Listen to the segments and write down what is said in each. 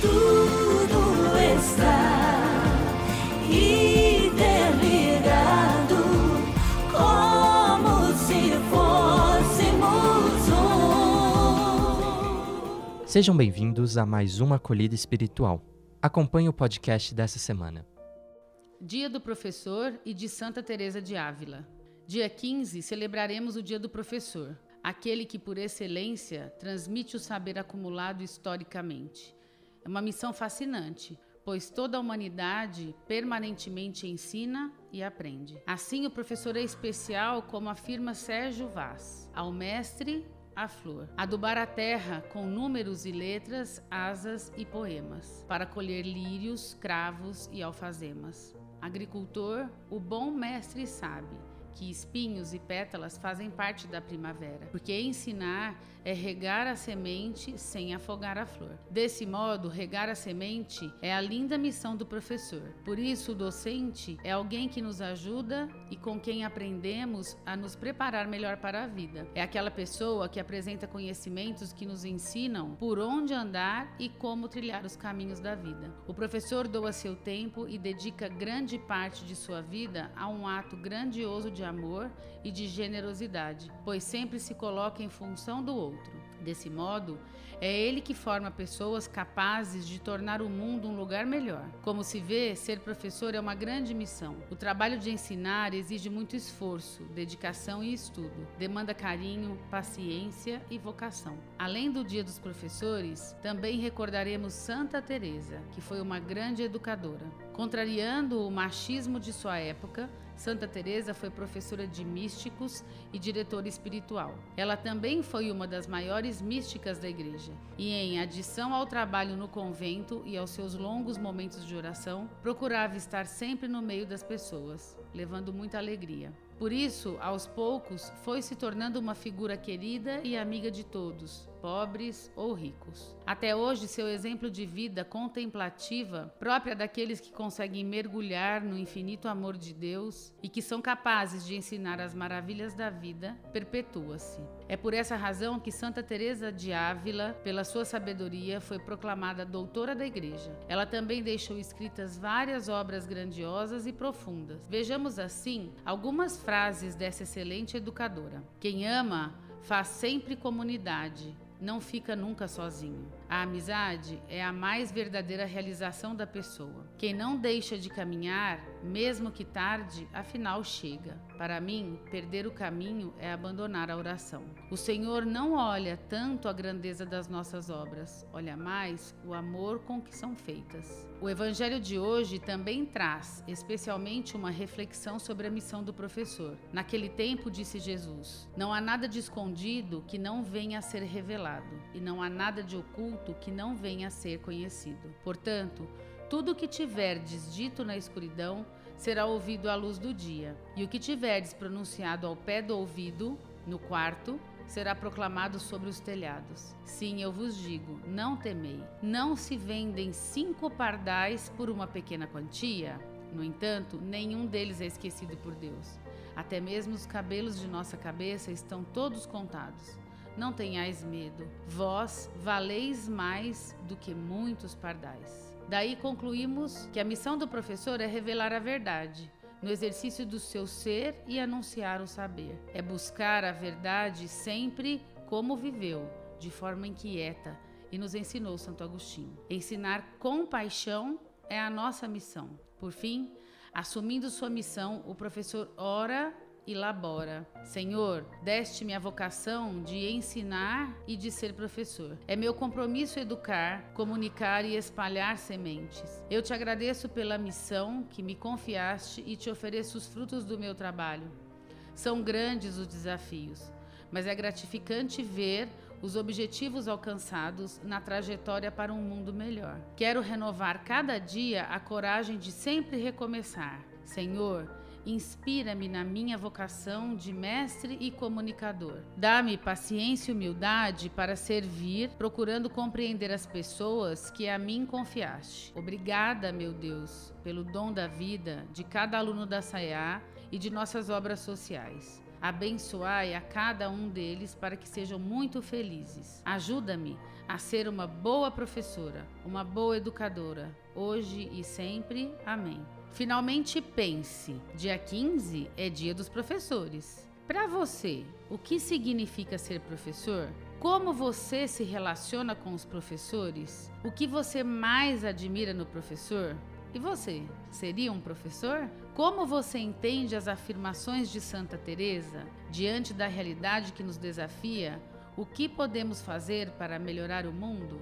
tudo está interligado, como se fôssemos um. Sejam bem-vindos a mais uma acolhida espiritual. Acompanhe o podcast dessa semana. Dia do Professor e de Santa Teresa de Ávila. Dia 15 celebraremos o Dia do Professor, aquele que por excelência transmite o saber acumulado historicamente. É uma missão fascinante, pois toda a humanidade permanentemente ensina e aprende. Assim, o professor é especial, como afirma Sérgio Vaz, ao mestre a flor, adubar a terra com números e letras, asas e poemas, para colher lírios, cravos e alfazemas. Agricultor, o bom mestre sabe que espinhos e pétalas fazem parte da primavera, porque ensinar é regar a semente sem afogar a flor. Desse modo, regar a semente é a linda missão do professor. Por isso, o docente é alguém que nos ajuda e com quem aprendemos a nos preparar melhor para a vida. É aquela pessoa que apresenta conhecimentos que nos ensinam por onde andar e como trilhar os caminhos da vida. O professor doa seu tempo e dedica grande parte de sua vida a um ato grandioso de amor e de generosidade, pois sempre se coloca em função do outro. Desse modo, é ele que forma pessoas capazes de tornar o mundo um lugar melhor. Como se vê, ser professor é uma grande missão. O trabalho de ensinar exige muito esforço, dedicação e estudo. Demanda carinho, paciência e vocação. Além do Dia dos Professores, também recordaremos Santa Teresa, que foi uma grande educadora. Contrariando o machismo de sua época, Santa Teresa foi professora de místicos e diretora espiritual. Ela também foi uma das maiores místicas da igreja. E em adição ao trabalho no convento e aos seus longos momentos de oração, procurava estar sempre no meio das pessoas, levando muita alegria. Por isso, aos poucos, foi se tornando uma figura querida e amiga de todos, pobres ou ricos. Até hoje, seu exemplo de vida contemplativa, própria daqueles que conseguem mergulhar no infinito amor de Deus e que são capazes de ensinar as maravilhas da vida, perpetua-se. É por essa razão que Santa Teresa de Ávila, pela sua sabedoria, foi proclamada doutora da Igreja. Ela também deixou escritas várias obras grandiosas e profundas. Vejamos assim algumas frases dessa excelente educadora. Quem ama faz sempre comunidade, não fica nunca sozinho. A amizade é a mais verdadeira realização da pessoa. Quem não deixa de caminhar, mesmo que tarde, afinal chega. Para mim, perder o caminho é abandonar a oração. O Senhor não olha tanto a grandeza das nossas obras, olha mais o amor com que são feitas. O Evangelho de hoje também traz, especialmente, uma reflexão sobre a missão do professor. Naquele tempo, disse Jesus: Não há nada de escondido que não venha a ser revelado, e não há nada de oculto que não venha a ser conhecido. Portanto, tudo o que tiverdes dito na escuridão será ouvido à luz do dia, e o que tiverdes pronunciado ao pé do ouvido, no quarto, será proclamado sobre os telhados. Sim, eu vos digo: não temei. Não se vendem cinco pardais por uma pequena quantia? No entanto, nenhum deles é esquecido por Deus. Até mesmo os cabelos de nossa cabeça estão todos contados. Não tenhais medo, vós valeis mais do que muitos pardais. Daí concluímos que a missão do professor é revelar a verdade, no exercício do seu ser e anunciar o saber. É buscar a verdade sempre como viveu, de forma inquieta, e nos ensinou Santo Agostinho. Ensinar com paixão é a nossa missão. Por fim, assumindo sua missão, o professor ora e labora. Senhor, deste-me a vocação de ensinar e de ser professor. É meu compromisso educar, comunicar e espalhar sementes. Eu te agradeço pela missão que me confiaste e te ofereço os frutos do meu trabalho. São grandes os desafios, mas é gratificante ver os objetivos alcançados na trajetória para um mundo melhor. Quero renovar cada dia a coragem de sempre recomeçar. Senhor, Inspira-me na minha vocação de mestre e comunicador. Dá-me paciência e humildade para servir, procurando compreender as pessoas que a mim confiaste. Obrigada, meu Deus, pelo dom da vida de cada aluno da SAIA e de nossas obras sociais. Abençoai a cada um deles para que sejam muito felizes. Ajuda-me a ser uma boa professora, uma boa educadora, hoje e sempre. Amém. Finalmente pense: dia 15 é dia dos professores. Para você, o que significa ser professor? Como você se relaciona com os professores? O que você mais admira no professor? E você, seria um professor? Como você entende as afirmações de Santa Teresa diante da realidade que nos desafia? O que podemos fazer para melhorar o mundo?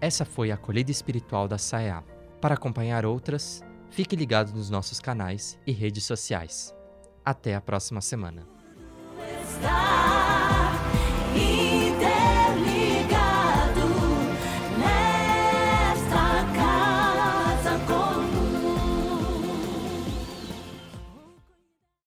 Essa foi a acolhida espiritual da SAEA. Para acompanhar outras, fique ligado nos nossos canais e redes sociais. Até a próxima semana.